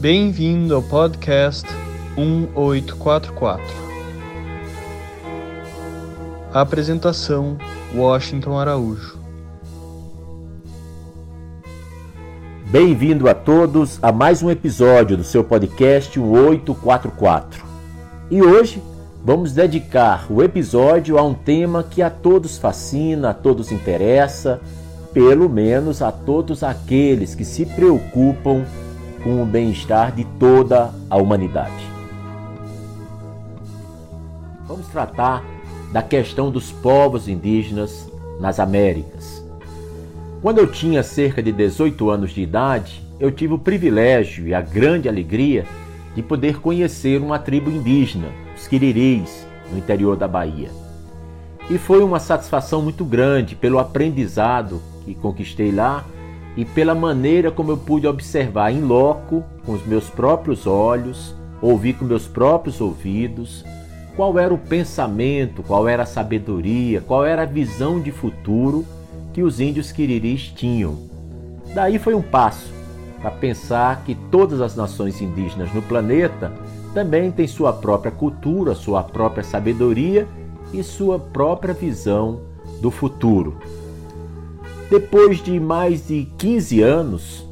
Bem-vindo ao podcast 1844. Apresentação: Washington Araújo. Bem-vindo a todos a mais um episódio do seu podcast 1844. E hoje vamos dedicar o episódio a um tema que a todos fascina, a todos interessa, pelo menos a todos aqueles que se preocupam com o bem-estar de toda a humanidade. Vamos tratar da questão dos povos indígenas nas Américas. Quando eu tinha cerca de 18 anos de idade, eu tive o privilégio e a grande alegria de poder conhecer uma tribo indígena, os Quiriris, no interior da Bahia. E foi uma satisfação muito grande pelo aprendizado que conquistei lá e pela maneira como eu pude observar em loco, com os meus próprios olhos, ouvir com meus próprios ouvidos, qual era o pensamento, qual era a sabedoria, qual era a visão de futuro que os índios quiriris tinham. Daí foi um passo para pensar que todas as nações indígenas no planeta também têm sua própria cultura, sua própria sabedoria e sua própria visão do futuro. Depois de mais de 15 anos,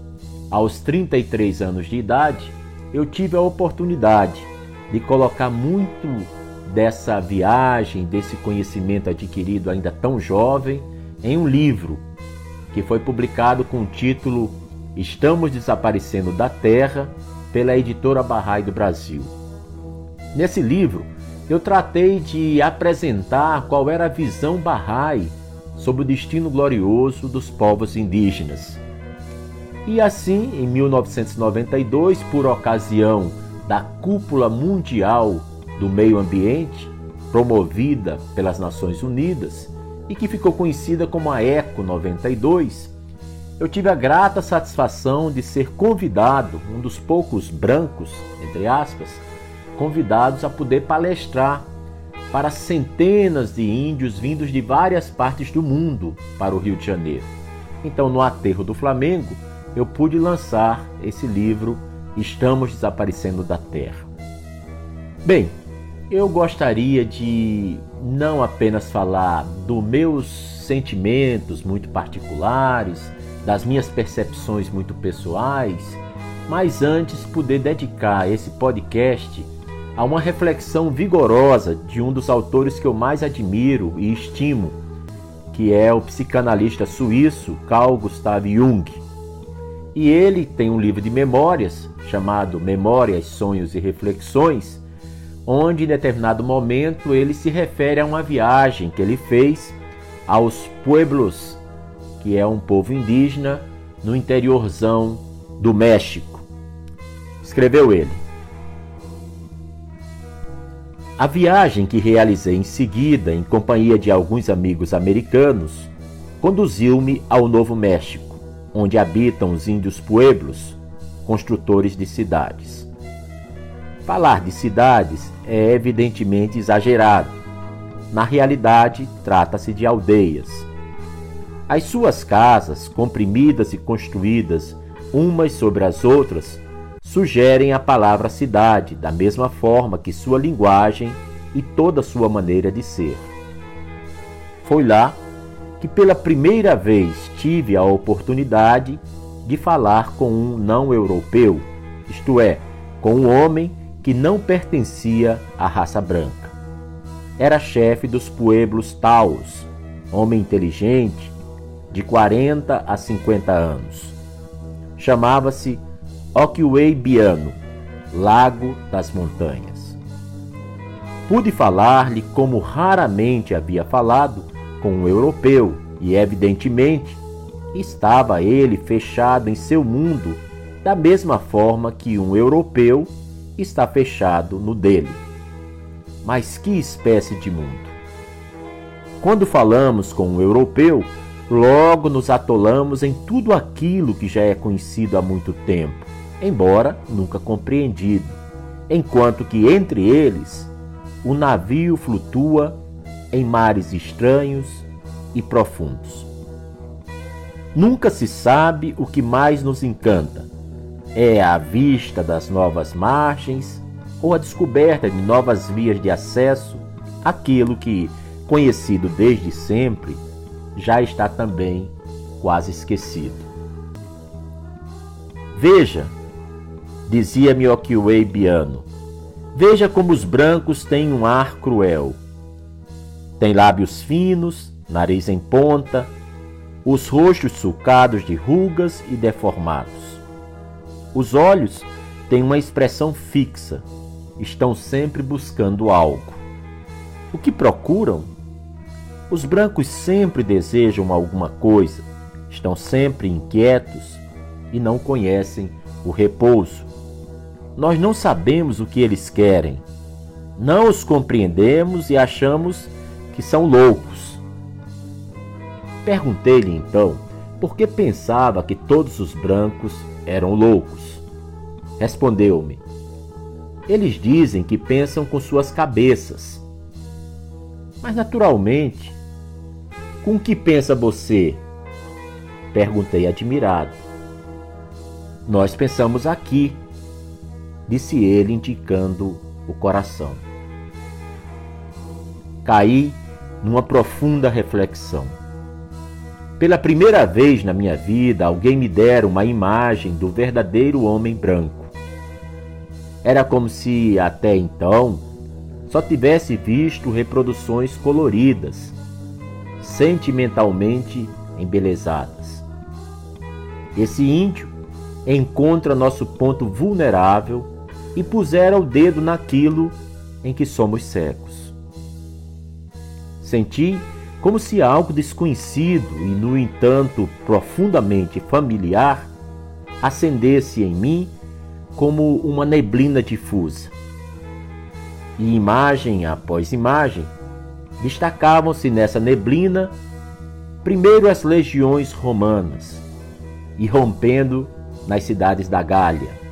aos 33 anos de idade, eu tive a oportunidade de colocar muito dessa viagem, desse conhecimento adquirido ainda tão jovem, em um livro que foi publicado com o título Estamos Desaparecendo da Terra, pela editora Barrai do Brasil. Nesse livro, eu tratei de apresentar qual era a visão Bahá'í sobre o destino glorioso dos povos indígenas. E assim, em 1992, por ocasião da Cúpula Mundial do Meio Ambiente, promovida pelas Nações Unidas e que ficou conhecida como a ECO 92, eu tive a grata satisfação de ser convidado, um dos poucos brancos, entre aspas, convidados a poder palestrar para centenas de índios vindos de várias partes do mundo para o Rio de Janeiro. Então, no aterro do Flamengo, eu pude lançar esse livro Estamos Desaparecendo da Terra. Bem, eu gostaria de não apenas falar dos meus sentimentos muito particulares, das minhas percepções muito pessoais, mas antes poder dedicar esse podcast a uma reflexão vigorosa de um dos autores que eu mais admiro e estimo, que é o psicanalista suíço Carl Gustav Jung. E ele tem um livro de memórias chamado Memórias, Sonhos e Reflexões, onde em determinado momento ele se refere a uma viagem que ele fez aos pueblos, que é um povo indígena no interiorzão do México. Escreveu ele: a viagem que realizei em seguida, em companhia de alguns amigos americanos, conduziu-me ao Novo México, onde habitam os índios pueblos, construtores de cidades. Falar de cidades é evidentemente exagerado. Na realidade, trata-se de aldeias. As suas casas, comprimidas e construídas umas sobre as outras, sugerem a palavra cidade, da mesma forma que sua linguagem e toda sua maneira de ser. Foi lá que pela primeira vez tive a oportunidade de falar com um não europeu, isto é, com um homem que não pertencia à raça branca. Era chefe dos pueblos Taos, homem inteligente, de 40 a 50 anos. Chamava-se Okiwei Biano, Lago das Montanhas. Pude falar-lhe como raramente havia falado com um europeu e, evidentemente, estava ele fechado em seu mundo da mesma forma que um europeu está fechado no dele. Mas que espécie de mundo? Quando falamos com um europeu, logo nos atolamos em tudo aquilo que já é conhecido há muito tempo embora nunca compreendido, enquanto que entre eles o navio flutua em mares estranhos e profundos. Nunca se sabe o que mais nos encanta: É a vista das novas margens ou a descoberta de novas vias de acesso àquilo que, conhecido desde sempre, já está também quase esquecido. Veja, dizia Miokiwei Biano, veja como os brancos têm um ar cruel. Tem lábios finos, nariz em ponta, os rostos sulcados de rugas e deformados. Os olhos têm uma expressão fixa, estão sempre buscando algo. O que procuram? Os brancos sempre desejam alguma coisa, estão sempre inquietos e não conhecem o repouso. Nós não sabemos o que eles querem, não os compreendemos e achamos que são loucos. Perguntei-lhe então por que pensava que todos os brancos eram loucos. Respondeu-me: Eles dizem que pensam com suas cabeças. Mas naturalmente, com que pensa você? Perguntei admirado. Nós pensamos aqui, disse ele, indicando o coração. Caí numa profunda reflexão. Pela primeira vez na minha vida, alguém me dera uma imagem do verdadeiro homem branco. Era como se, até então, só tivesse visto reproduções coloridas, sentimentalmente embelezadas. Esse índio encontra nosso ponto vulnerável e pusera o dedo naquilo em que somos cegos. Senti como se algo desconhecido e, no entanto, profundamente familiar acendesse em mim como uma neblina difusa. E imagem após imagem destacavam-se nessa neblina primeiro as legiões romanas, irrompendo nas cidades da Gália.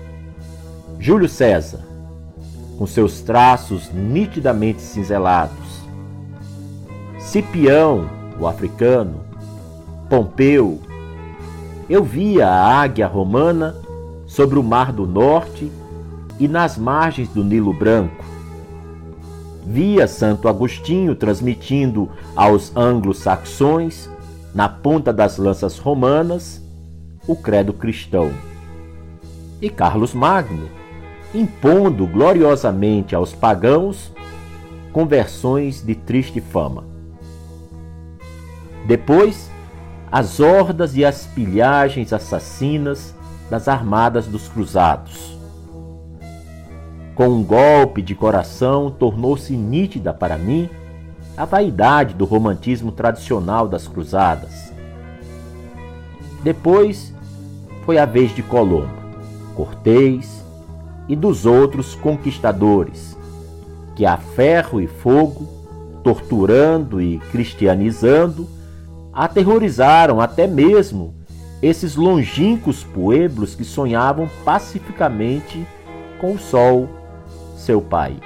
Júlio César, com seus traços nitidamente cinzelados. Cipião, o africano. Pompeu. Eu via a águia romana sobre o Mar do Norte e nas margens do Nilo Branco. Via Santo Agostinho transmitindo aos anglo-saxões, na ponta das lanças romanas, o credo cristão. E Carlos Magno, impondo gloriosamente aos pagãos conversões de triste fama. Depois, as hordas e as pilhagens assassinas das armadas dos cruzados. Com um golpe de coração, tornou-se nítida para mim a vaidade do romantismo tradicional das cruzadas. Depois, foi a vez de Colombo, Cortês e dos outros conquistadores, que a ferro e fogo, torturando e cristianizando, aterrorizaram até mesmo esses longínquos pueblos que sonhavam pacificamente com o sol, seu pai.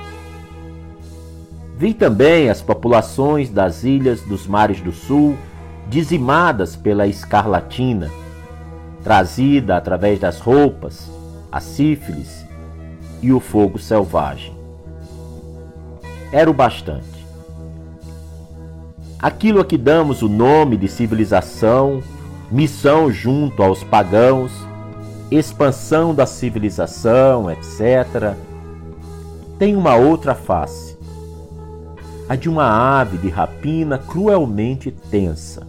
Vi também as populações das ilhas dos mares do sul dizimadas pela escarlatina, trazida através das roupas, a sífilis e o fogo selvagem. Era o bastante. Aquilo a que damos o nome de civilização, missão junto aos pagãos, expansão da civilização, etc., tem uma outra face, a de uma ave de rapina cruelmente tensa,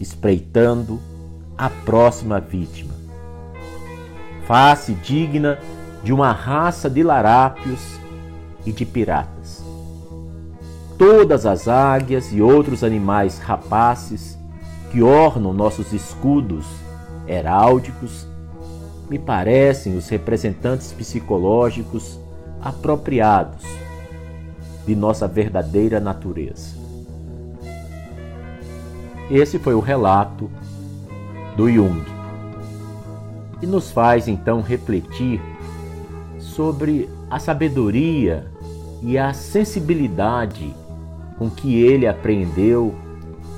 espreitando a próxima vítima. Face digna de uma raça de larápios e de piratas. Todas as águias e outros animais rapaces que ornam nossos escudos heráldicos me parecem os representantes psicológicos apropriados de nossa verdadeira natureza. Esse foi o relato do Jung. E nos faz então refletir sobre a sabedoria e a sensibilidade com que ele aprendeu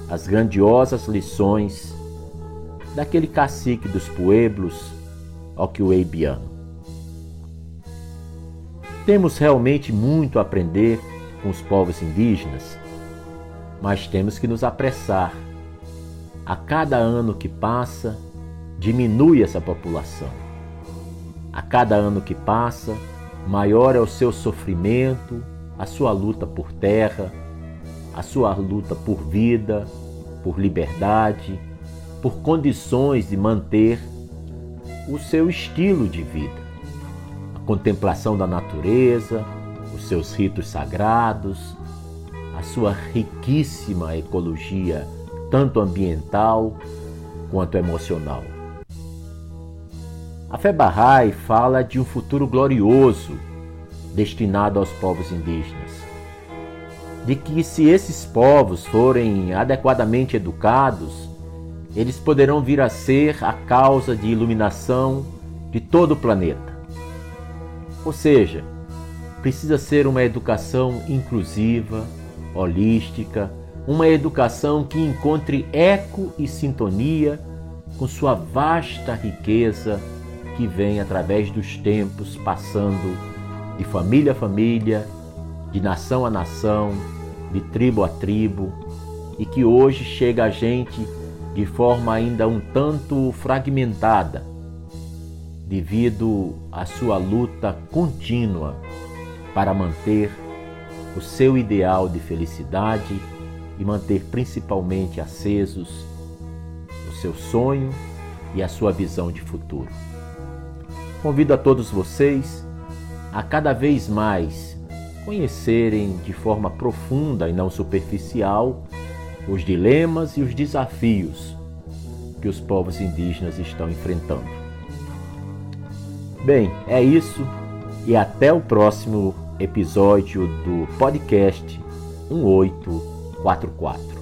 as grandiosas lições daquele cacique dos pueblos Okweibiano. Temos realmente muito a aprender com os povos indígenas, mas temos que nos apressar. A cada ano que passa, diminui essa população. A cada ano que passa, maior é o seu sofrimento, a sua luta por terra, a sua luta por vida, por liberdade, por condições de manter o seu estilo de vida. A contemplação da natureza, os seus ritos sagrados, a sua riquíssima ecologia, tanto ambiental quanto emocional. A fé Bahá'í fala de um futuro glorioso destinado aos povos indígenas. De que, se esses povos forem adequadamente educados, eles poderão vir a ser a causa de iluminação de todo o planeta. Ou seja, precisa ser uma educação inclusiva, holística, uma educação que encontre eco e sintonia com sua vasta riqueza que vem através dos tempos, passando de família a família, de nação a nação, de tribo a tribo, e que hoje chega a gente de forma ainda um tanto fragmentada, devido à sua luta contínua para manter o seu ideal de felicidade e manter principalmente acesos o seu sonho e a sua visão de futuro. Convido a todos vocês a cada vez mais conhecerem de forma profunda e não superficial os dilemas e os desafios que os povos indígenas estão enfrentando. Bem, é isso e até o próximo episódio do podcast 1844.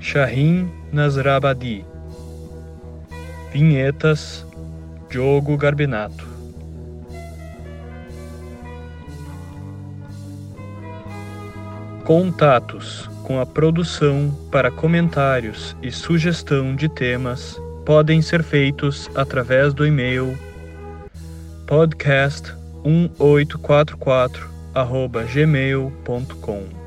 Shahin Nasrabadi. Vinhetas Diogo Garbinato. Contatos com a produção para comentários e sugestão de temas podem ser feitos através do e-mail podcast1844 gmail.com